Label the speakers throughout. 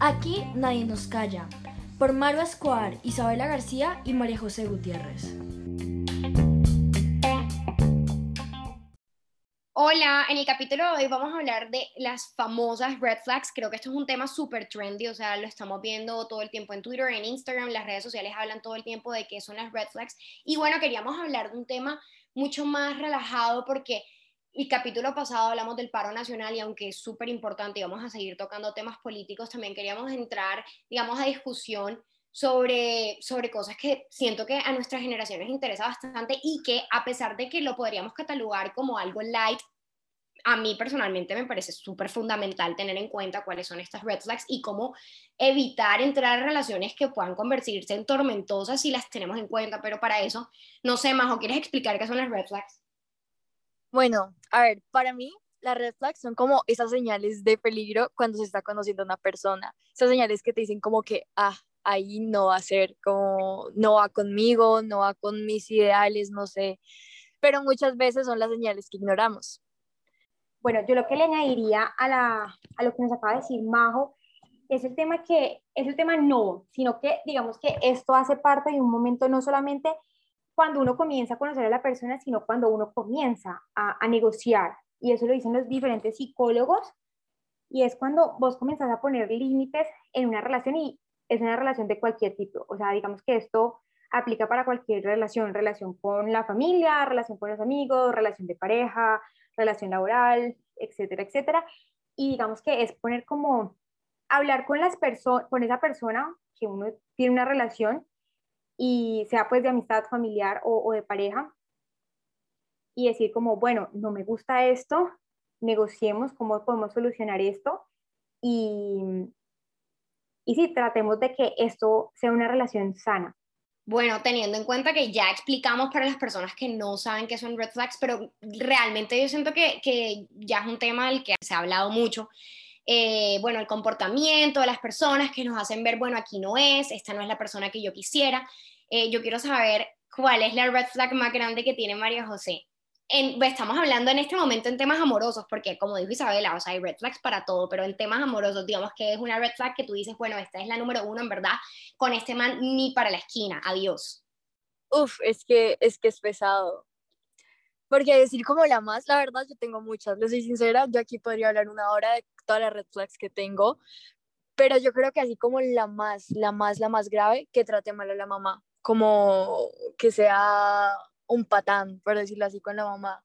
Speaker 1: Aquí nadie nos calla. Por Maru Escobar, Isabela García y María José Gutiérrez.
Speaker 2: Hola, en el capítulo de hoy vamos a hablar de las famosas red flags. Creo que esto es un tema súper trendy, o sea, lo estamos viendo todo el tiempo en Twitter, en Instagram, las redes sociales hablan todo el tiempo de qué son las red flags. Y bueno, queríamos hablar de un tema mucho más relajado porque el capítulo pasado hablamos del paro nacional y aunque es súper importante y vamos a seguir tocando temas políticos, también queríamos entrar, digamos, a discusión sobre, sobre cosas que siento que a nuestra generación les interesa bastante y que a pesar de que lo podríamos catalogar como algo light, a mí personalmente me parece súper fundamental tener en cuenta cuáles son estas red flags y cómo evitar entrar en relaciones que puedan convertirse en tormentosas si las tenemos en cuenta, pero para eso, no sé, Majo, ¿quieres explicar qué son las red flags?
Speaker 3: Bueno, a ver, para mí las red flags son como esas señales de peligro cuando se está conociendo a una persona. Esas señales que te dicen como que, ah, ahí no va a ser, como no va conmigo, no va con mis ideales, no sé. Pero muchas veces son las señales que ignoramos.
Speaker 4: Bueno, yo lo que le añadiría a, la, a lo que nos acaba de decir Majo es el tema que es el tema no, sino que digamos que esto hace parte de un momento no solamente cuando uno comienza a conocer a la persona, sino cuando uno comienza a, negociar. Y eso lo dicen los diferentes psicólogos. Y es cuando vos comenzás a poner límites en una relación y es una relación de cualquier tipo. O sea, digamos que esto aplica para cualquier relación, relación con la familia, relación con los amigos, relación de pareja, relación laboral, etcétera, etcétera. Y digamos que es poner como hablar con las personas, con esa persona que uno tiene una relación y sea pues de amistad familiar o, de pareja y decir como, bueno, no me gusta esto, negociemos cómo podemos solucionar esto y, y sí, tratemos de que esto sea una relación sana.
Speaker 2: Bueno, teniendo en cuenta que ya explicamos para las personas que no saben qué son red flags, pero realmente yo siento que, que ya es un tema del que se ha hablado mucho. Eh, bueno, el comportamiento de las personas que nos hacen ver, bueno, aquí no es, esta no es la persona que yo quisiera. Eh, yo quiero saber cuál es la red flag más grande que tiene María José. En, pues, estamos hablando en este momento en temas amorosos, porque como dijo Isabela, o sea, hay red flags para todo, pero en temas amorosos, digamos que es una red flag que tú dices, bueno, esta es la número uno, en verdad, con este man ni para la esquina, adiós.
Speaker 3: Uf, es que es que es pesado. Porque decir como la más, la verdad, yo tengo muchas, les soy sincera, yo aquí podría hablar una hora de todas las red flags que tengo, pero yo creo que así como la más, la más, la más grave, que trate mal a la mamá, como que sea un patán, por decirlo así, con la mamá.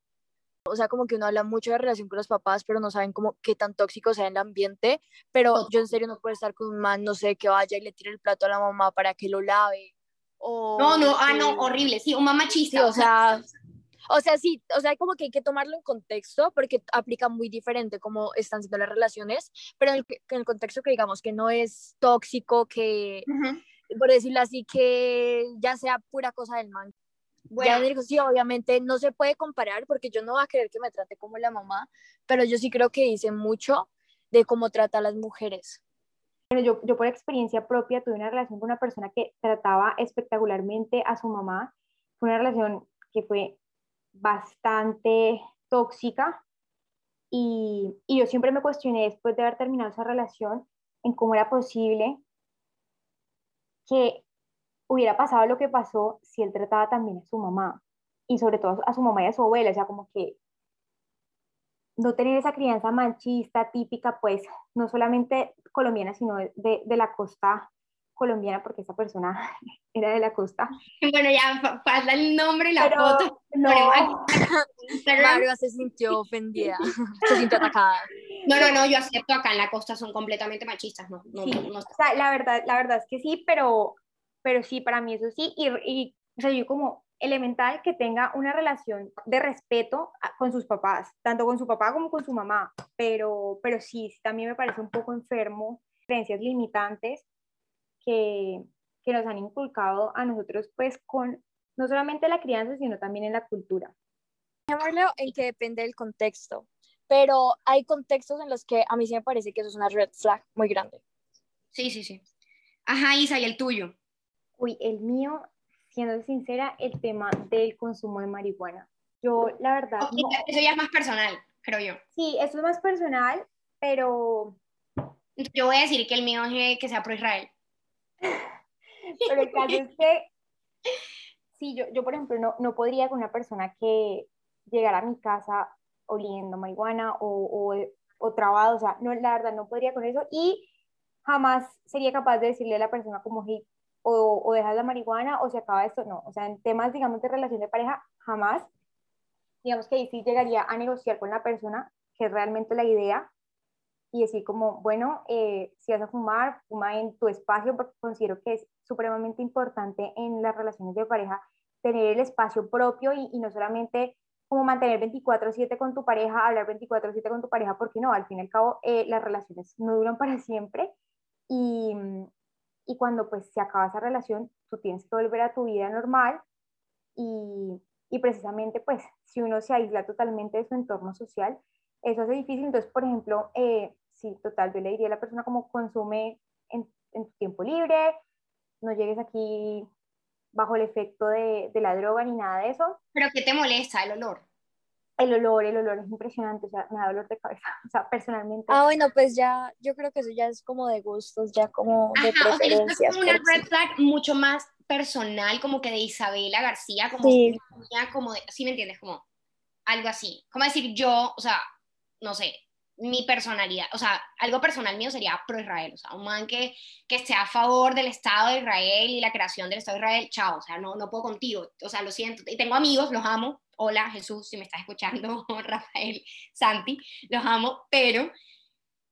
Speaker 3: O sea, como que uno habla mucho de relación con los papás, pero no saben como qué tan tóxico sea el ambiente. Pero yo en serio no puedo estar con un man, no sé, que vaya y le tire el plato a la mamá para que lo lave. O
Speaker 2: no, no, ah, no, horrible, sí, un mamá chiste
Speaker 3: o sea, o sea, sí, o sea, como que hay que tomarlo en contexto porque aplica muy diferente cómo están siendo las relaciones, pero en el, contexto que digamos que no es tóxico, que, por decirlo así, que ya sea pura cosa del man. Bueno. Ya digo, sí, obviamente no se puede comparar porque yo no voy a querer que me trate como la mamá, pero yo sí creo que dice mucho de cómo trata a las mujeres.
Speaker 4: Bueno, yo, yo por experiencia propia tuve una relación con una persona que trataba espectacularmente a su mamá. Fue una relación que fue bastante tóxica y, y, yo siempre me cuestioné después de haber terminado esa relación en cómo era posible que hubiera pasado lo que pasó si él trataba también a su mamá y sobre todo a su mamá y a su abuela, o sea, como que no tener esa crianza manchista típica, pues no solamente colombiana, sino de, de la costa colombiana porque esa persona era de la costa.
Speaker 2: Bueno, ya pasa el nombre y la foto.
Speaker 3: No, Mario se sintió ofendida, se sintió atacada.
Speaker 2: No, no, no, yo acepto acá en la costa son completamente machistas, no, no,
Speaker 4: o sea, la verdad, la verdad es que sí, pero, pero sí, para mí eso sí, y, y o sea, yo como elemental que tenga una relación de respeto con sus papás, tanto con su papá como con su mamá, pero, pero sí, también me parece un poco enfermo, creencias limitantes que, que nos han inculcado a nosotros, pues con no solamente la crianza, sino también en la cultura.
Speaker 3: En que depende del contexto, pero hay contextos en los que a mí sí me parece que eso es una red flag muy grande.
Speaker 2: Sí, sí, sí. Ajá, Isa, ¿y el tuyo?
Speaker 4: Uy, el mío, siendo sincera, el tema del consumo de marihuana. Yo, la verdad...
Speaker 2: Eso ya es más personal creo yo.
Speaker 4: Sí, eso es más personal, pero...
Speaker 2: Yo voy a decir que el mío es que sea pro Israel.
Speaker 4: pero el caso es que, sí, yo, yo por ejemplo no, no podría con una persona que llegara a mi casa oliendo marihuana o, o, o trabado, o sea, no, la verdad no podría con eso y jamás sería capaz de decirle a la persona como, hey, o, o dejas la marihuana o se acaba esto, no, o sea, en temas, digamos, de relación de pareja, jamás, digamos que ahí sí llegaría a negociar con la persona, que realmente la idea, y decir como, bueno, eh, si vas a fumar, fuma en tu espacio, porque considero que es supremamente importante en las relaciones de pareja tener el espacio propio y, y no solamente como mantener 24/7 con tu pareja, hablar 24/7 con tu pareja, porque no, al fin y al cabo eh, las relaciones no duran para siempre y, y cuando pues se acaba esa relación, tú tienes que volver a tu vida normal y, y precisamente pues si uno se aísla totalmente de su entorno social, eso hace difícil. Entonces, por ejemplo, eh, sí, total, yo le diría a la persona como consume en, en tu tiempo libre, no llegues aquí bajo el efecto de, de, la droga ni nada de eso.
Speaker 2: ¿Pero qué te molesta el olor?
Speaker 4: El olor, el olor es impresionante, o sea, me da dolor de cabeza, o sea, personalmente.
Speaker 3: Ah, bueno, pues ya, yo creo que eso ya es como de gustos, ya como de
Speaker 2: Ajá,
Speaker 3: preferencias.
Speaker 2: O sea, es como una
Speaker 3: sí.
Speaker 2: red flag mucho más personal, como que de Isabela García, como,
Speaker 3: Sí.
Speaker 2: como de, ¿sí me entiendes? Como algo así. Como decir yo, o sea, no sé, mi personalidad, o sea, algo personal mío sería pro Israel, o sea, un man que, que esté a favor del Estado de Israel y la creación del Estado de Israel, chao, o sea, no, no puedo contigo, o sea, lo siento, y tengo amigos, los amo, hola Jesús, si me estás escuchando, Rafael, Santi, los amo, pero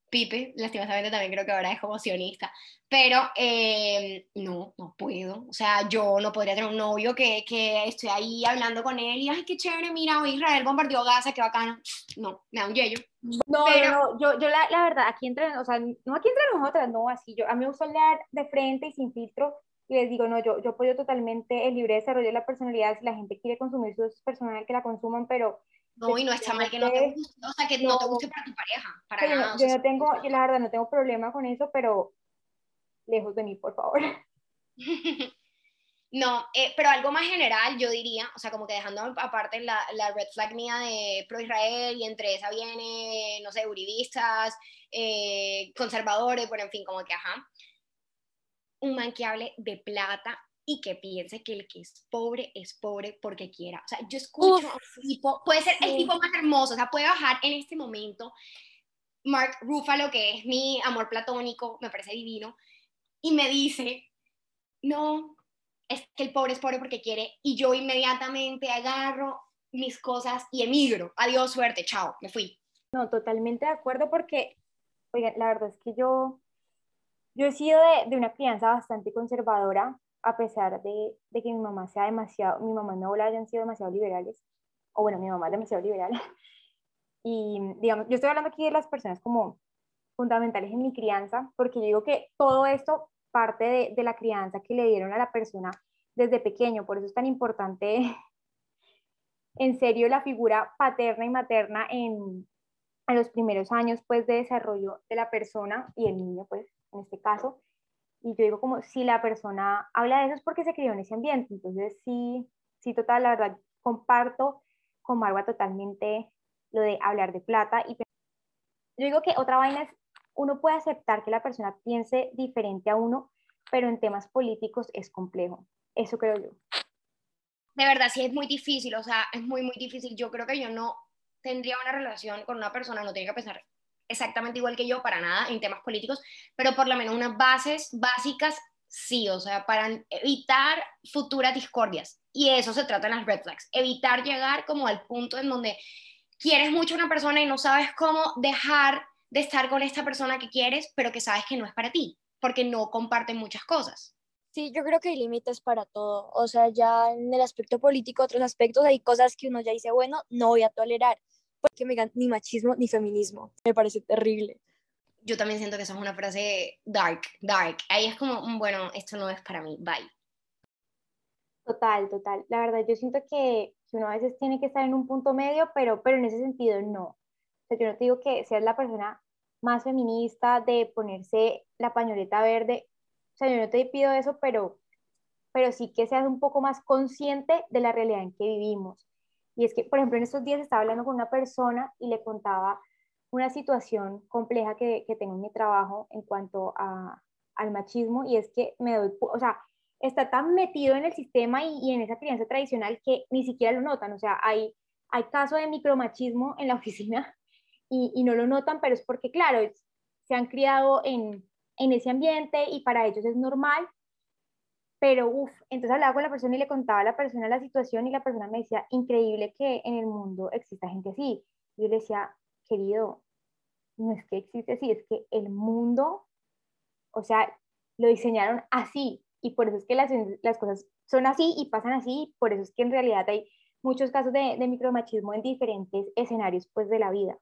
Speaker 2: Pipe, lastimosamente también creo que ahora es como sionista, pero eh, no, no puedo, o sea, yo no podría tener un novio que, que estoy ahí hablando con él y, ay, qué chévere, mira, hoy Israel bombardeó Gaza, qué bacano, no, me da un yello.
Speaker 4: No,
Speaker 2: Pero-
Speaker 4: no, yo, yo la, la verdad, aquí entre, o sea, no aquí entre nosotras, no, así, yo, a mí me gusta hablar de frente y sin filtro, y les digo, no, yo, yo apoyo totalmente el libre desarrollo de la personalidad, si la gente quiere consumir su personal, que la consuman, pero
Speaker 2: No, y no está mal que no te guste, o sea, que no, te guste para tu pareja, para nada.
Speaker 4: yo
Speaker 2: sea,
Speaker 4: no tengo, yo la verdad no tengo problema con eso, pero lejos de mí, por favor.
Speaker 2: No, eh, pero algo más general, yo diría, o sea, como que dejando aparte la, la red flag mía de pro-Israel y entre esa viene, no sé, uribistas, eh, conservadores, bueno, en fin, como que, ajá, un man que hable de plata y que piense que el que es pobre es pobre porque quiera. O sea, yo escucho
Speaker 3: Uf,
Speaker 2: a un tipo, puede ser el tipo más hermoso, o sea, puede bajar en este momento Mark Ruffalo, que es mi amor platónico, me parece divino, y me dice, no, es que el pobre es pobre porque quiere, y yo inmediatamente agarro mis cosas y emigro. Adiós, suerte, chao, me fui.
Speaker 4: No, totalmente de acuerdo porque, oigan, la verdad es que yo, yo he sido de, de una crianza bastante conservadora, a pesar de, de que mi mamá sea demasiado, mi mamá mi abuela hayan sido demasiado liberales, o bueno, mi mamá es demasiado liberal. Y digamos, yo estoy hablando aquí de las personas como fundamentales en mi crianza, porque yo digo que todo esto parte de, de la crianza que le dieron a la persona desde pequeño, por eso es tan importante en serio la figura paterna y materna en, en los primeros años pues de desarrollo de la persona y el niño pues en este caso. Y yo digo como si la persona habla de eso es porque se crió en ese ambiente. Entonces sí, sí total, la verdad comparto con Marwa totalmente lo de hablar de plata. Y yo digo que otra vaina es, uno puede aceptar que la persona piense diferente a uno, pero en temas políticos es complejo. Eso creo yo.
Speaker 2: De verdad, sí es muy difícil, o sea, es muy, muy difícil. Yo creo que yo no tendría una relación con una persona, no tiene que pensar exactamente igual que yo para nada en temas políticos, pero por lo menos unas bases básicas sí, o sea, para evitar futuras discordias. Y eso se trata en las red flags, evitar llegar como al punto en donde quieres mucho a una persona y no sabes cómo dejar de estar con esta persona que quieres, pero que sabes que no es para ti, porque no comparten muchas cosas.
Speaker 3: Sí, yo creo que hay límites para todo. O sea, ya en el aspecto político, otros aspectos, hay cosas que uno ya dice, bueno, no voy a tolerar. Porque me digan ni machismo ni feminismo. Me parece terrible.
Speaker 2: Yo también siento que eso es una frase dark, dark. Ahí es como, mm, bueno, esto no es para mí, bye.
Speaker 4: Total, total. La verdad, yo siento que, que uno a veces tiene que estar en un punto medio, pero, pero en ese sentido no. O sea, yo no te digo que seas la persona más feminista de ponerse la pañoleta verde. O sea, yo no te pido eso, pero, pero sí que seas un poco más consciente de la realidad en que vivimos. Y es que, por ejemplo, en estos días estaba hablando con una persona y le contaba una situación compleja que, que tengo en mi trabajo en cuanto a, al machismo y es que me doy, o sea, está tan metido en el sistema y, y, en esa crianza tradicional que ni siquiera lo notan, o sea, hay, hay casos de micromachismo en la oficina y, y, no lo notan, pero es porque, claro, se han criado en, en ese ambiente y para ellos es normal, pero uff, entonces hablaba con la persona y le contaba a la persona la situación y la persona me decía, increíble que en el mundo exista gente así. Yo le decía, querido, no es que existe así, es que el mundo, o sea, lo diseñaron así y por eso es que las, las cosas son así y pasan así, por eso es que en realidad hay muchos casos de, de micromachismo en diferentes escenarios pues de la vida.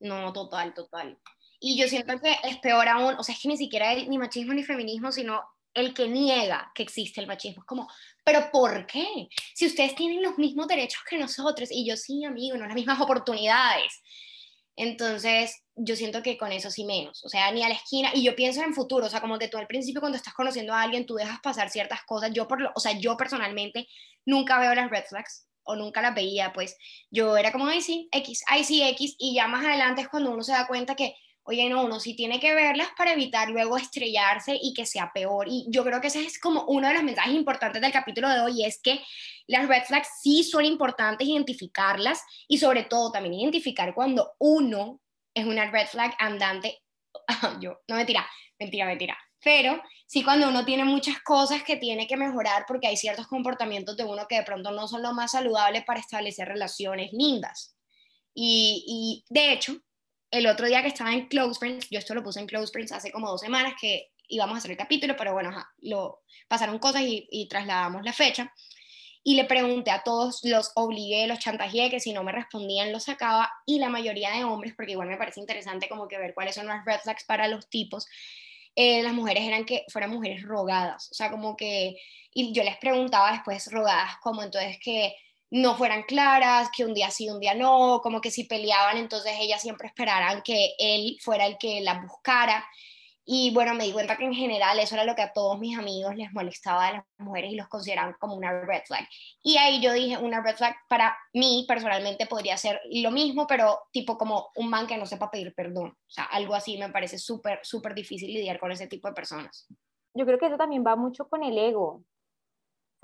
Speaker 2: No, total, total. Y yo siento que es peor aún, o sea, es que ni siquiera hay ni machismo ni feminismo, sino el que niega que existe el machismo. Es como, ¿pero por qué? Si ustedes tienen los mismos derechos que nosotros, y yo sí, amigo, no las mismas oportunidades. Entonces, yo siento que con eso sí menos, o sea, ni a la esquina, y yo pienso en futuro, o sea, como que tú al principio cuando estás conociendo a alguien, tú dejas pasar ciertas cosas, yo por lo, o sea, yo personalmente nunca veo las red flags, o nunca las veía, pues yo era como, ay sí, X, ay sí, X, y ya más adelante es cuando uno se da cuenta que oye, no, uno sí tiene que verlas para evitar luego estrellarse y que sea peor. Y yo creo que ese es como uno de los mensajes importantes del capítulo de hoy, es que las red flags sí son importantes identificarlas y sobre todo también identificar cuando uno es una red flag andante. yo, no mentira, mentira, mentira. Pero sí cuando uno tiene muchas cosas que tiene que mejorar porque hay ciertos comportamientos de uno que de pronto no son lo más saludables para establecer relaciones lindas. Y, y de hecho, el otro día que estaba en Close Friends, yo esto lo puse en Close Friends hace como dos semanas que íbamos a hacer el capítulo, pero bueno, lo, pasaron cosas y, trasladamos la fecha. Y le pregunté a todos, los obligué, los chantajeé, que si no me respondían los sacaba, y la mayoría de hombres, porque igual me parece interesante como que ver cuáles son las red flags para los tipos, eh, las mujeres eran que fueran mujeres rogadas, o sea, como que, y yo les preguntaba después rogadas, como entonces que no fueran claras, que un día sí, un día no, como que si peleaban, entonces ellas siempre esperaran que él fuera el que las buscara. Y bueno, me di cuenta que en general eso era lo que a todos mis amigos les molestaba de las mujeres y los consideraban como una red flag. Y ahí yo dije, una red flag para mí personalmente podría ser lo mismo, pero tipo como un man que no sepa pedir perdón. O sea, algo así me parece súper, súper difícil lidiar con ese tipo de personas.
Speaker 4: Yo creo que eso también va mucho con el ego.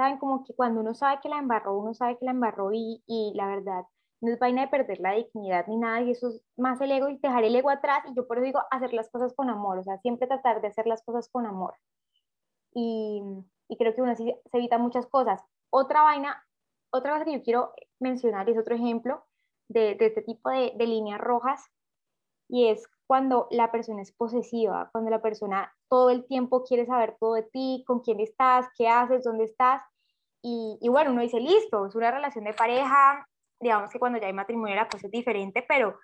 Speaker 4: ¿Saben? Como que cuando uno sabe que la embarró, uno sabe que la embarró y, y la verdad no es vaina de perder la dignidad ni nada, y eso es más el ego y dejar el ego atrás, y yo por eso digo hacer las cosas con amor, o sea, siempre tratar de hacer las cosas con amor. Y, y creo que uno así se evita muchas cosas. Otra vaina, otra cosa que yo quiero mencionar es otro ejemplo de, de este tipo de, de líneas rojas, y es cuando la persona es posesiva, cuando la persona todo el tiempo quiere saber todo de ti, con quién estás, qué haces, dónde estás, y, bueno, uno dice, listo, es una relación de pareja, digamos que cuando ya hay matrimonio la cosa es diferente, pero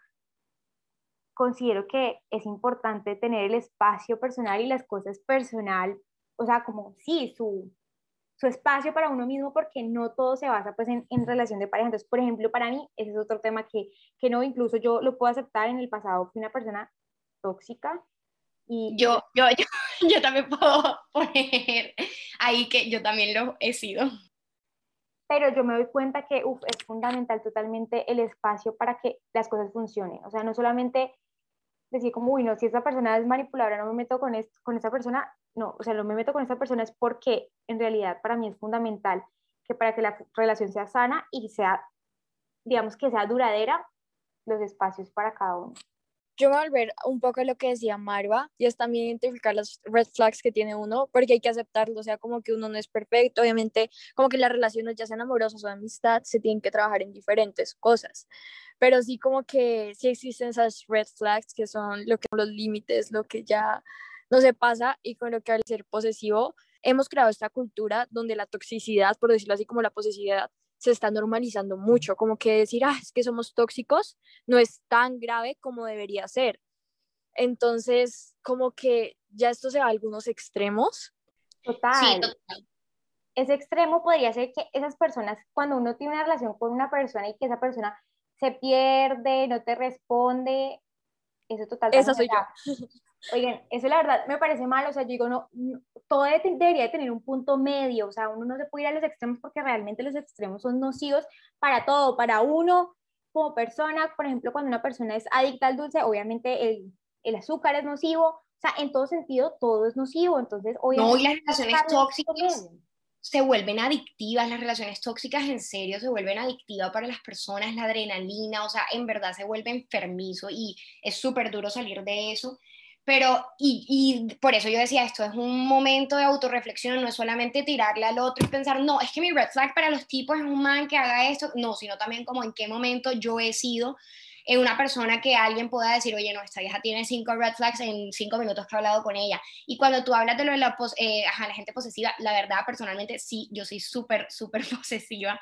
Speaker 4: considero que es importante tener el espacio personal y las cosas personal, o sea, como sí, su, su espacio para uno mismo, porque no todo se basa pues en, en, relación de pareja. Entonces, por ejemplo, para mí, ese es otro tema que, que no, incluso yo lo puedo aceptar en el pasado, fui una persona tóxica. Y
Speaker 2: yo, yo, yo, yo también puedo poner ahí que yo también lo he sido
Speaker 4: pero yo me doy cuenta que uf, es fundamental totalmente el espacio para que las cosas funcionen. O sea, no solamente decir como, uy, no, si esa persona es manipuladora, no me meto con, esto, con esa persona, no, o sea, no me meto con esa persona es porque en realidad para mí es fundamental que para que la relación sea sana y sea, digamos que sea duradera, los espacios para cada uno
Speaker 3: yo me voy a volver un poco a lo que decía Marva, y es también identificar las red flags que tiene uno, porque hay que aceptarlo, o sea, como que uno no es perfecto, obviamente, como que las relaciones, ya sean amorosas o amistad, se tienen que trabajar en diferentes cosas, pero sí como que sí existen esas red flags que son lo que los límites, lo que ya no se pasa, y con lo que al ser posesivo, hemos creado esta cultura donde la toxicidad, por decirlo así como la posesividad, se está normalizando mucho, como que decir, ah, es que somos tóxicos, no es tan grave como debería ser. Entonces, como que ya esto se va a algunos extremos.
Speaker 4: Total. Sí, total. Ese extremo podría ser que esas personas, cuando uno tiene una relación con una persona y que esa persona se pierde, no te responde, eso total.
Speaker 3: Esa soy yo.
Speaker 4: Oigan, eso la verdad me parece mal, o sea, yo digo, no, todo debería tener un punto medio, o sea, uno no se puede ir a los extremos porque realmente los extremos son nocivos para todo, para uno como persona, por ejemplo, cuando una persona es adicta al dulce, obviamente el, el azúcar es nocivo, o sea, en todo sentido, todo es nocivo, entonces, obviamente...
Speaker 2: No, y las relaciones tóxicas se vuelven adictivas, las relaciones tóxicas en serio se vuelven adictivas para las personas, la adrenalina, o sea, en verdad se vuelve enfermizo y es súper duro salir de eso. Pero, y, y, por eso yo decía, esto es un momento de autorreflexión, no es solamente tirarle al otro y pensar, no, es que mi red flag para los tipos es un man que haga esto, no, sino también como en qué momento yo he sido en una persona que alguien pueda decir, oye, no, esta vieja tiene cinco red flags en cinco minutos que he hablado con ella. Y cuando tú hablas de lo de la, eh, la gente posesiva, la verdad, personalmente, sí, yo soy súper, súper posesiva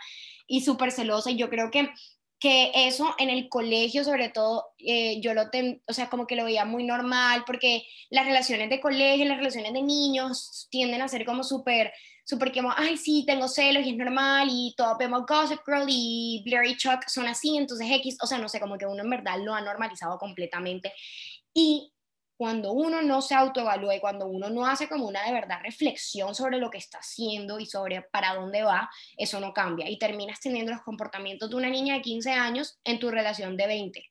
Speaker 2: y súper celosa. Y yo creo que que eso en el colegio sobre todo eh, yo lo ten, o sea como que lo veía muy normal porque las relaciones de colegio las relaciones de niños tienden a ser como súper súper como, ay, sí, tengo celos y es normal, y todo vemos Gossip Girl y Blair y Chuck son así, entonces X, o sea, no sé, como que uno en verdad lo ha normalizado completamente. Y cuando uno no se autoevalúa y cuando uno no hace como una de verdad reflexión sobre lo que está haciendo y sobre para dónde va, eso no cambia y terminas teniendo los comportamientos de una niña de 15 años en tu relación de 20.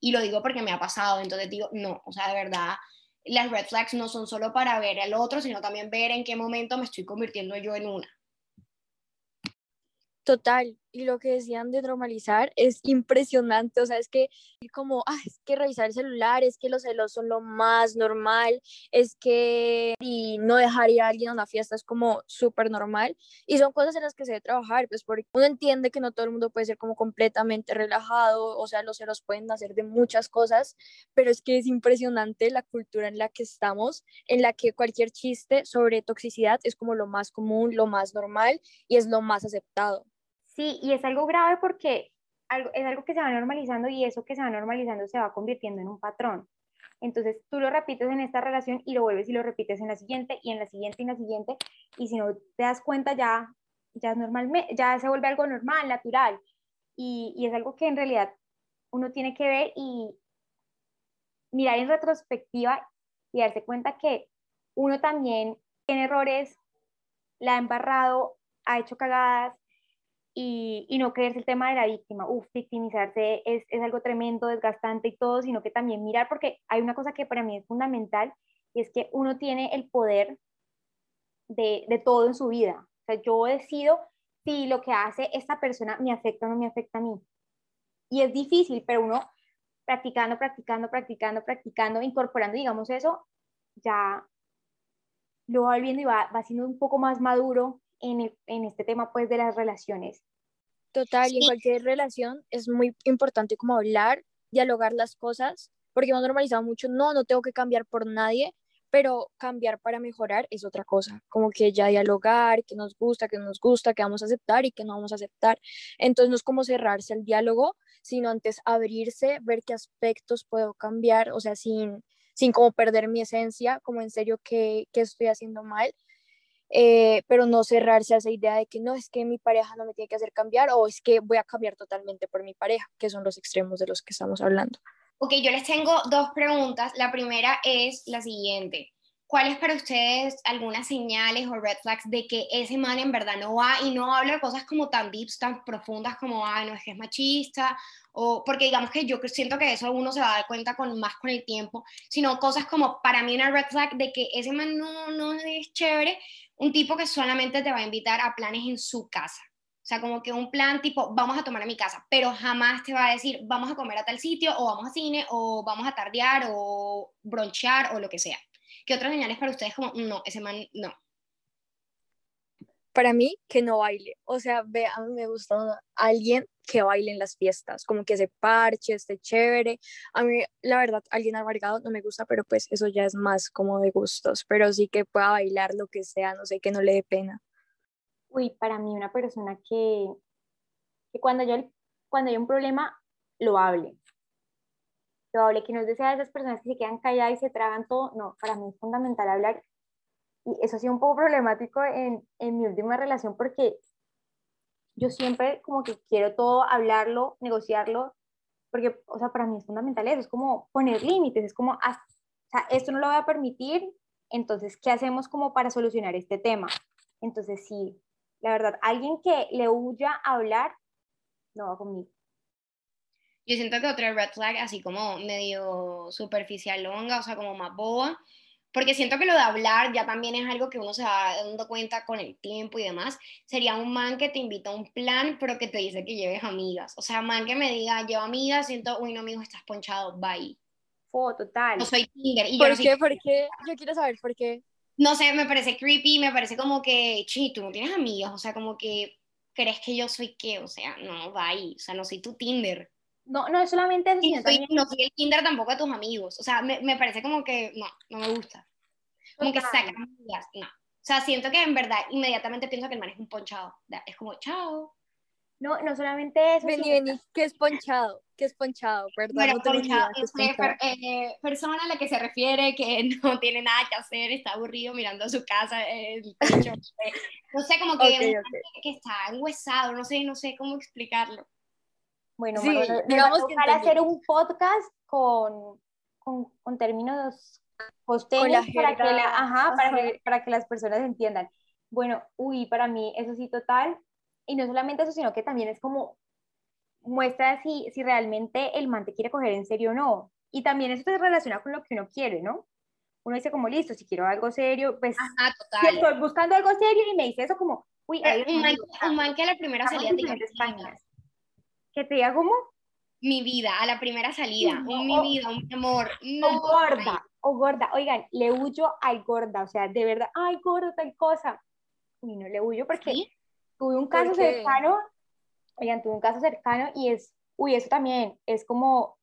Speaker 2: Y lo digo porque me ha pasado, entonces digo, no, o sea, de verdad, las red flags no son solo para ver al otro, sino también ver en qué momento me estoy convirtiendo yo en una.
Speaker 3: Total, y lo que decían de normalizar es impresionante, o sea, es que como, ah, es que revisar el celular, es que los celos son lo más normal, es que y no dejar ir a alguien a una fiesta es como súper normal, y son cosas en las que se debe trabajar, pues porque uno entiende que no todo el mundo puede ser como completamente relajado, o sea, los celos pueden nacer de muchas cosas, pero es que es impresionante la cultura en la que estamos, en la que cualquier chiste sobre toxicidad es como lo más común, lo más normal y es lo más aceptado.
Speaker 4: Sí, y es algo grave porque es algo que se va normalizando y eso que se va normalizando se va convirtiendo en un patrón. Entonces tú lo repites en esta relación y lo vuelves y lo repites en la siguiente y en la siguiente y en la siguiente y si no te das cuenta ya, ya, es normal, ya se vuelve algo normal, natural y, y es algo que en realidad uno tiene que ver y mirar en retrospectiva y darse cuenta que uno también tiene errores, la ha embarrado, ha hecho cagadas, y, y, no creerse el tema de la víctima. Uf, victimizarse es, es, algo tremendo, desgastante y todo, sino que también mirar, porque hay una cosa que para mí es fundamental, y es que uno tiene el poder de, de todo en su vida. O sea, yo decido si lo que hace esta persona me afecta o no me afecta a mí. Y es difícil, pero uno practicando, practicando, practicando, practicando, incorporando, digamos eso, ya lo va viendo y va, va siendo un poco más maduro en, en este tema pues de las relaciones.
Speaker 3: Total, y en cualquier relación es muy importante como hablar, dialogar las cosas, porque hemos normalizado mucho, no, no tengo que cambiar por nadie, pero cambiar para mejorar es otra cosa, como que ya dialogar, que nos gusta, que no nos gusta, que vamos a aceptar y que no vamos a aceptar. Entonces no es como cerrarse al diálogo, sino antes abrirse, ver qué aspectos puedo cambiar, o sea, sin, sin como perder mi esencia, como en serio qué, qué estoy haciendo mal eh, pero no cerrarse a esa idea de que no, es que mi pareja no me tiene que hacer cambiar o es que voy a cambiar totalmente por mi pareja, que son los extremos de los que estamos hablando.
Speaker 2: Ok, yo les tengo dos preguntas. La primera es la siguiente. ¿Cuáles para ustedes algunas señales o red flags de que ese man en verdad no va y no habla de cosas como tan deep, tan profundas como, ay, no es que es machista, o porque digamos que yo siento que eso uno se va a dar cuenta con más con el tiempo, sino cosas como para mí una red flag de que ese man no, no es chévere, un tipo que solamente te va a invitar a planes en su casa. O sea, como que un plan tipo, vamos a tomar a mi casa, pero jamás te va a decir, vamos a comer a tal sitio, o vamos a cine, o vamos a tardear, o bronchear, o lo que sea. ¿Qué otras señales para ustedes como, no, ese man, no?
Speaker 3: Para mí, que no baile. O sea, ve, a mí me gusta alguien que baile en las fiestas, como que se parche, esté chévere. A mí, la verdad, alguien amargado no me gusta, pero pues eso ya es más como de gustos, pero sí que pueda bailar lo que sea, no sé, que no le dé pena.
Speaker 4: Uy, para mí una persona que, que cuando, yo, cuando hay un problema, lo hable. Lo hable, que no es de esas personas que se quedan calladas y se tragan todo. No, para mí es fundamental hablar. Y eso ha sido un poco problemático en, en mi última relación porque yo siempre como que quiero todo hablarlo, negociarlo, porque, o sea, para mí es fundamental eso, es como poner límites, es como, O sea, esto no lo voy a permitir, entonces, ¿qué hacemos como para solucionar este tema? Entonces, sí, la verdad, alguien que le huya a hablar, no va conmigo.
Speaker 2: Yo siento que otra red flag, así como medio superficial longa, o sea, como más boba, porque siento que lo de hablar ya también es algo que uno se va dando cuenta con el tiempo y demás, sería un man que te invita a un plan, pero que te dice que lleves amigas. O sea, man que me diga, llevo amigas, siento, uy, no, amigo, estás ponchado, bye.
Speaker 4: Oh, total.
Speaker 2: No soy Tinder. Y
Speaker 3: ¿Por
Speaker 2: yo no soy
Speaker 3: qué? ¿Por qué? Yo quiero saber por qué.
Speaker 2: no sé, me parece creepy, me parece como que, chi, tú no tienes amigos, o sea, como que crees que yo soy qué, o sea, no, bye, o sea, no soy tu Tinder.
Speaker 4: No, no es solamente eso,
Speaker 2: Y
Speaker 4: sino
Speaker 2: no soy,
Speaker 4: también
Speaker 2: no soy el Tinder tampoco de tus amigos, o sea, me, me parece como que, no, no me gusta. Como que
Speaker 4: Total.
Speaker 2: saca amigas, no. O sea, siento que en verdad, inmediatamente pienso que el man es un ponchado, es como, chao.
Speaker 4: No, no solamente eso,
Speaker 3: Vení, vení, ¿qué es ponchado? ¿Qué es ponchado? Perdón,
Speaker 2: Bueno,
Speaker 3: no
Speaker 2: ponchado
Speaker 3: es ponchado.
Speaker 2: per- eh, persona a la que se refiere que no tiene nada que hacer, está aburrido mirando a su casa, eh, el techo, no sé. como que,
Speaker 3: Ok,
Speaker 2: un-
Speaker 3: ok.
Speaker 2: que está enguesado, no sé, no sé cómo explicarlo.
Speaker 4: Bueno,
Speaker 3: Sí,
Speaker 4: nos
Speaker 3: digamos que entendí.
Speaker 4: hacer un podcast con, con, con términos costeños para que, la, ajá, para, que, para que las personas entiendan. Bueno, uy, para mí eso sí total. Y no solamente eso, sino que también es como muestra si, si realmente el man te quiere coger en serio o no. Y también eso se relaciona con lo que uno quiere, ¿no? Uno dice como, listo, si quiero algo serio, pues
Speaker 2: Ajá,
Speaker 4: si
Speaker 2: total.
Speaker 4: estoy buscando algo serio y me dice eso como, uy,
Speaker 2: Pero
Speaker 4: ahí
Speaker 2: un, man, un man que a la primera salida te diga
Speaker 4: diferentes
Speaker 2: mi vida,
Speaker 4: páginas. Que te diga como,
Speaker 2: mi vida, a la primera salida,
Speaker 4: No,
Speaker 2: un mi
Speaker 4: o-
Speaker 2: vida, un amor,
Speaker 4: o
Speaker 2: no.
Speaker 4: gorda, o gorda. Oigan, le huyo al gorda, o sea, de verdad, ay, gorda, tal cosa. Uy, no le huyo porque
Speaker 2: ¿Sí?
Speaker 4: tuve un
Speaker 3: ¿Por
Speaker 4: caso cercano, oigan, tuve un caso cercano y es, uy, eso también es como,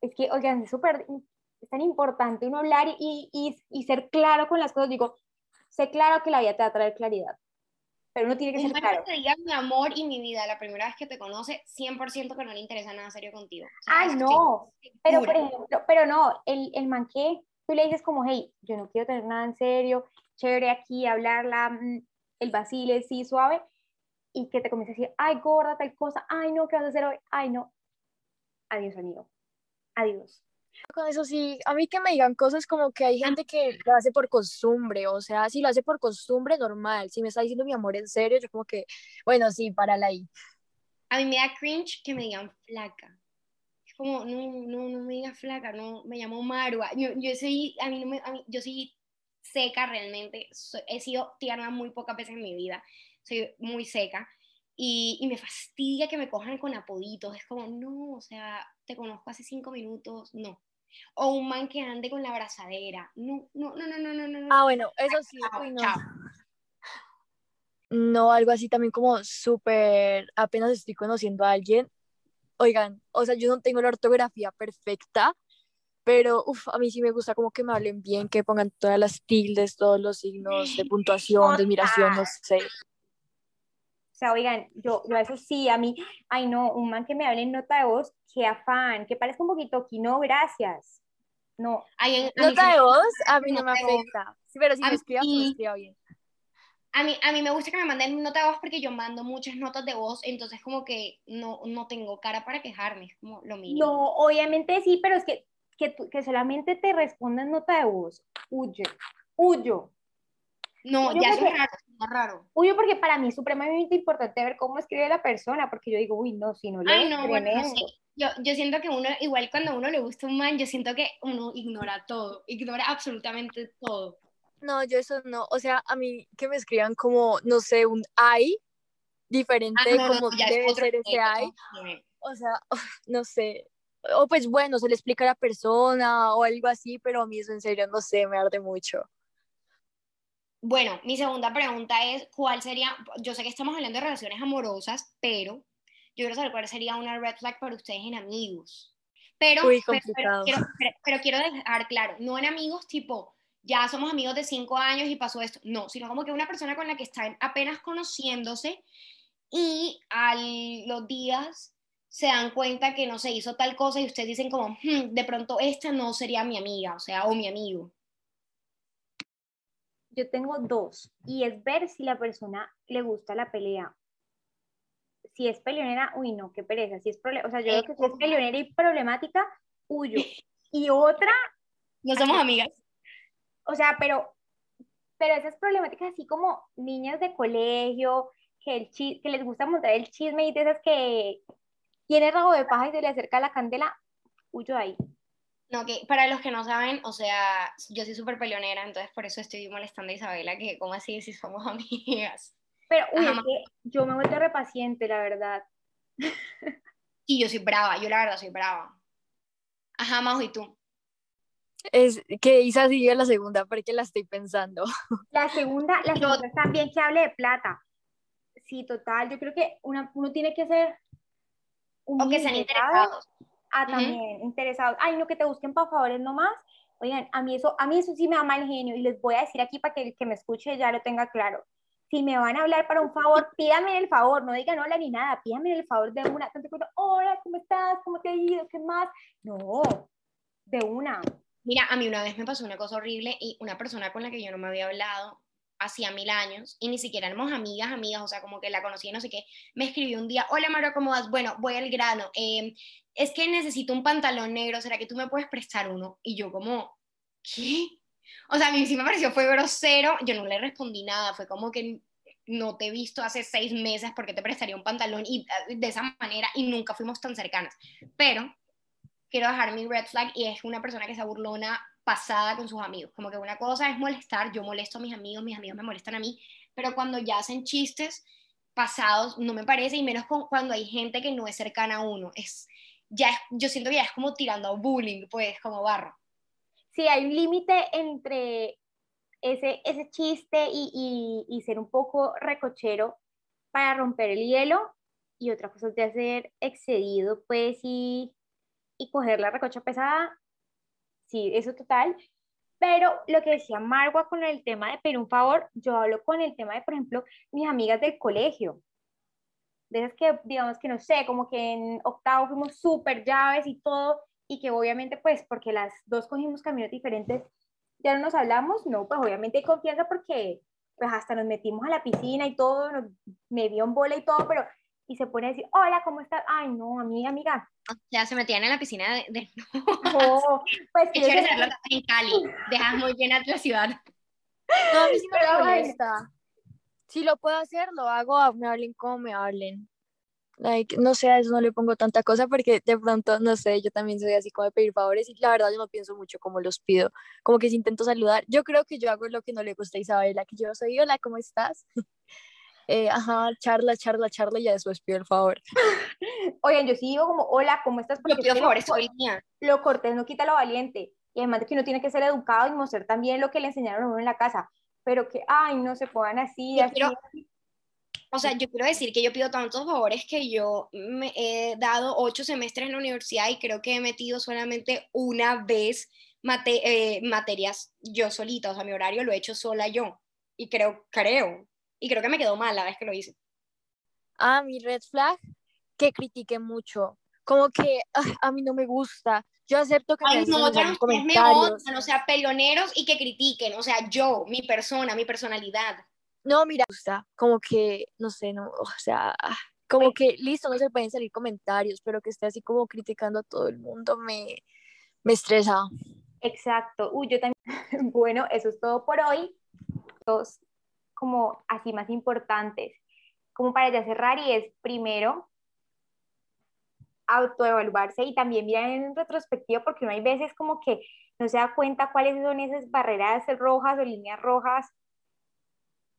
Speaker 4: es que, oigan, es súper, es tan importante uno hablar y, y, y ser claro con las cosas. Digo, sé claro que la vida te va a traer claridad, pero uno tiene que ser
Speaker 2: man
Speaker 4: claro.
Speaker 2: que te diga mi amor y mi vida la primera vez que te conoce, 100% que no le interesa nada serio contigo. O sea,
Speaker 4: Ay, no, pero por ejemplo, pero no, el, el man que tú le dices como, hey, yo no quiero tener nada en serio, chévere aquí, hablarla, mm, el vacile, sí, suave, y que te comience a decir, ay, gorda, tal cosa, ay, no, ¿qué vas a hacer hoy? Ay, no. Adiós, amigo. Adiós.
Speaker 3: Con eso sí, a mí que me digan cosas como que hay gente que lo hace por costumbre, o sea, si lo hace por costumbre, normal. Si me está diciendo mi amor en serio, yo como que, bueno, sí, párala ahí.
Speaker 2: A mí me da cringe que me digan flaca. Es como, no, no, no me digas flaca, no, me llamo Marua. Yo, yo soy, a mí no me, a mí- yo soy seca realmente. Soy- he sido tierna muy pocas veces en mi vida. Soy muy seca. Y, y me fastidia que me cojan con apoditos. Es como, no, o sea, te conozco hace cinco minutos, no. O un man que ande con la abrazadera. No, no, no, no, no, no, no.
Speaker 3: Ah, bueno, eso sí,
Speaker 2: Chao,
Speaker 3: uy, no.
Speaker 2: chao.
Speaker 3: No, algo así también como súper, apenas estoy conociendo a alguien. Oigan, o sea, yo no tengo la ortografía perfecta, pero uf, a mí sí me gusta como que me hablen bien, que pongan todas las tildes, todos los signos de puntuación, de admiración, no sé.
Speaker 4: O sea, oigan, yo, yo eso sí, a mí, ay, no, un man que me hable en nota de voz, qué afán, que parezca un poquito aquí, no, gracias. No,
Speaker 2: Ay,
Speaker 3: Nota de voz a mí no me afecta. Sí, pero si
Speaker 2: A
Speaker 3: me escriba, que me escriba bien.
Speaker 2: A mí, a mí me gusta que me manden nota de voz porque yo mando muchas notas de voz, entonces como que no, no tengo cara para quejarme, es como lo mínimo.
Speaker 4: No, obviamente sí, pero es que, que, tú- que solamente te respondan nota de voz. Huye, huyo.
Speaker 2: No, ya eso es
Speaker 4: que-
Speaker 2: raro, es raro.
Speaker 4: Huyo porque para mí es supremamente importante ver cómo escribe la persona, porque yo digo, uy, no, si no
Speaker 2: Ay,
Speaker 4: leo,
Speaker 2: no, bueno, no sé. Yo, yo siento que uno, igual cuando a uno le gusta un man, yo siento que uno ignora todo, ignora absolutamente todo.
Speaker 3: No, yo eso no. O sea, a mí que me escriban como, no sé, un ay diferente
Speaker 2: Ah, no,
Speaker 3: como debe ser ese
Speaker 2: nivel,
Speaker 3: ay. O sea, no sé. O pues bueno, se le explica a la persona o algo así, pero a mí eso en serio, no sé, me arde mucho.
Speaker 2: Bueno, mi segunda pregunta es, ¿cuál sería, yo sé que estamos hablando de relaciones amorosas, pero yo quiero saber cuál sería una red flag para ustedes en amigos. Pero,
Speaker 3: Uy,
Speaker 2: pero- pero
Speaker 3: complicado.
Speaker 2: quiero, pero- pero quiero dejar claro, no en amigos tipo, ya somos amigos de cinco años y pasó esto, no, sino como que una persona con la que están apenas conociéndose y a los días se dan cuenta que no se hizo tal cosa y ustedes dicen como, "Hmm, de pronto esta no sería mi amiga, o sea, o mi amigo.
Speaker 4: Yo tengo dos, y es ver si la persona le gusta la pelea. Si es peleonera, uy, no, qué pereza. Si es o sea, yo creo que si es peleonera y problemática, huyo. Y otra,
Speaker 2: No somos amigas.
Speaker 4: O sea, pero, pero esas problemáticas así como niñas de colegio, que, el que les gusta montar el chisme y de esas que tiene rabo de paja y se le acerca la candela, huyo de ahí.
Speaker 2: No, que para los que no saben, o sea, yo soy súper peleonera, entonces por eso estoy molestando a Isabela, que como así si somos amigas.
Speaker 4: Pero, uy,
Speaker 2: Ajá,
Speaker 4: es
Speaker 2: ma-
Speaker 4: que yo me he vuelto repaciente, la verdad.
Speaker 2: Y yo soy brava, yo la verdad soy brava. Ajá, Majo, ¿y tú?
Speaker 3: Es que Isa sigue la segunda porque la estoy pensando.
Speaker 4: La segunda, la
Speaker 2: Yo-
Speaker 4: segunda también que hable de plata. Sí, total, yo creo que una, uno tiene que ser
Speaker 2: O que sean
Speaker 4: humilde,
Speaker 2: interesados.
Speaker 4: Ah, también, interesados. Ay, no, que te busquen para favores nomás. Oigan, a mí eso, a mí eso sí me da mal genio y les voy a decir aquí para que el que me escuche ya lo tenga claro. Si me van a hablar para un favor, pídame el favor, no digan hola ni nada, pídame el favor de una. Tanto como, hola, ¿cómo estás? ¿Cómo te ha ido? ¿Qué más? No, de una.
Speaker 2: Mira, a mí una vez me pasó una cosa horrible y una persona con la que yo no me había hablado hacía mil años y ni siquiera éramos amigas, amigas, o sea, como que la conocí, no sé qué, me escribió un día, hola Maro, ¿cómo vas? Bueno, voy al grano, eh, es que necesito un pantalón negro, ¿será que tú me puedes prestar uno? Y yo como, ¿qué? O sea, a mí sí me pareció, fue grosero, yo no le respondí nada, fue como que no te he visto hace seis meses porque te prestaría un pantalón y eh, de esa manera y nunca fuimos tan cercanas. Pero quiero dejar mi red flag y es una persona que se burlona pasada con sus amigos. Como que una cosa es molestar, yo molesto a mis amigos, mis amigos me molestan a mí, pero cuando ya hacen chistes pasados, no me parece, y menos con- cuando hay gente que no es cercana a uno. Es, ya es- yo siento que ya es como tirando a bullying, pues, como barro.
Speaker 4: Sí, hay un límite entre ese, ese chiste y, y, ser un poco recochero para romper el hielo y otra cosa de ser excedido, pues, y, y coger la recocha pesada. Sí, eso total. Pero lo que decía Marwa con el tema de pedir un favor, yo hablo con el tema de, por ejemplo, mis amigas del colegio. De esas que, digamos que no sé, como que en octavo fuimos súper llaves y todo, y que obviamente, pues, porque las dos cogimos caminos diferentes, ya no nos hablamos, no, pues obviamente hay confianza porque pues hasta nos metimos a la piscina y todo, nos, me vio en bola y todo, pero y se pone a decir, hola, ¿cómo estás? Ay, no, amiga, amiga.
Speaker 2: Ya se metían en la piscina de... de...
Speaker 4: No, pues
Speaker 2: Qué
Speaker 4: que
Speaker 2: en Cali, dejas muy llena la ciudad.
Speaker 3: No, a mí sí
Speaker 4: Pero
Speaker 3: me
Speaker 4: bueno.
Speaker 3: molesta. Si lo puedo hacer, lo hago, me hablen como me hablen. Like, no sé, a eso no le pongo tanta cosa porque de pronto, no sé, yo también soy así como de pedir favores y la verdad yo no pienso mucho cómo los pido. Como que si intento saludar, yo creo que yo hago lo que no le gusta a Isabela, que yo soy, hola, ¿cómo estás? Eh, ajá, charla, charla, charla y ya después pido el favor.
Speaker 4: Oigan, yo sí digo como, hola, ¿cómo estás?
Speaker 2: Yo
Speaker 4: Porque
Speaker 2: pido
Speaker 4: es que
Speaker 2: favores el día.
Speaker 4: lo cortés no quita lo valiente. Y además de que uno tiene que ser educado y mostrar también lo que le enseñaron a uno en la casa. Pero que, ay, no se pongan así,
Speaker 2: Yo
Speaker 4: así.
Speaker 2: quiero- O sea, yo quiero decir que yo pido tantos favores que yo me he dado ocho semestres en la universidad y creo que he metido solamente una vez mate- eh, materias yo solita, o sea, mi horario lo he hecho sola yo. Y creo, creo, y creo que me quedó mal la vez que lo hice.
Speaker 3: Ah, mi red flag, que critique mucho. Como que ah, a mí no me gusta. Yo acepto que me
Speaker 2: Ay,
Speaker 3: hacen
Speaker 2: no, me
Speaker 3: comentarios.
Speaker 2: odian, o sea, peleoneros y que critiquen, o sea, yo, mi persona, mi personalidad.
Speaker 3: No, mira, me gusta, como que, no sé, no, o sea, como que, listo, no se pueden salir comentarios, pero que esté así como criticando a todo el mundo me, me estresa.
Speaker 4: Exacto. Uy, yo también. Bueno, eso es todo por hoy. Dos como así más importantes, como para ya cerrar, y es primero autoevaluarse y también mirar en retrospectiva, porque no hay veces como que no se da cuenta cuáles son esas barreras rojas o líneas rojas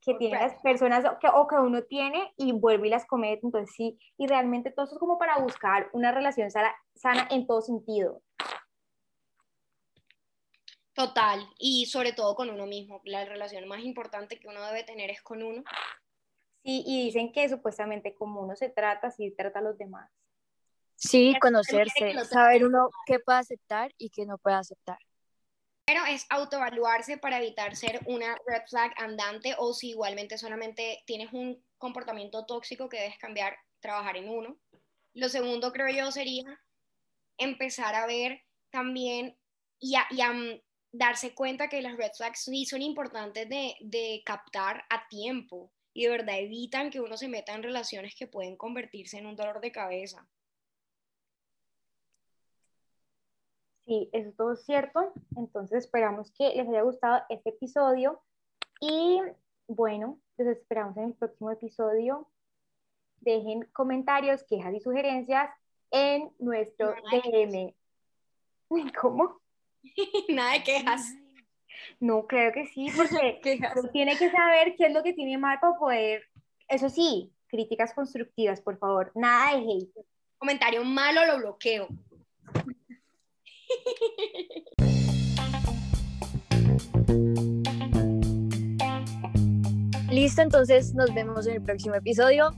Speaker 4: que tienen las personas o que, o que uno tiene y vuelve y las comete. Entonces, sí, y realmente todo eso es como para buscar una relación sana, sana en todo sentido.
Speaker 2: Total, y sobre todo con uno mismo. La relación más importante que uno debe tener es con uno.
Speaker 4: Sí, y dicen que supuestamente como uno se trata, así trata a los demás.
Speaker 3: Sí,
Speaker 2: que
Speaker 3: conocerse, saber uno qué puede aceptar y qué no puede aceptar.
Speaker 2: Pero es autoevaluarse para evitar ser una red flag andante o si igualmente solamente tienes un comportamiento tóxico que debes cambiar, trabajar en uno. Lo segundo creo yo sería empezar a ver también y a, y a, darse cuenta que las red flags sí son importantes de, de captar a tiempo y de verdad evitan que uno se meta en relaciones que pueden convertirse en un dolor de cabeza.
Speaker 4: Sí, eso es todo cierto. Entonces esperamos que les haya gustado este episodio y bueno, los esperamos en el próximo episodio. Dejen comentarios, quejas y sugerencias en nuestro DM. ¿Cómo?
Speaker 2: Nada de quejas.
Speaker 4: No, creo que sí, porque tiene que saber qué es lo que tiene mal para poder, eso sí, críticas constructivas, por favor, nada de hate.
Speaker 2: Comentario malo lo bloqueo.
Speaker 3: Listo, entonces nos vemos en el próximo episodio.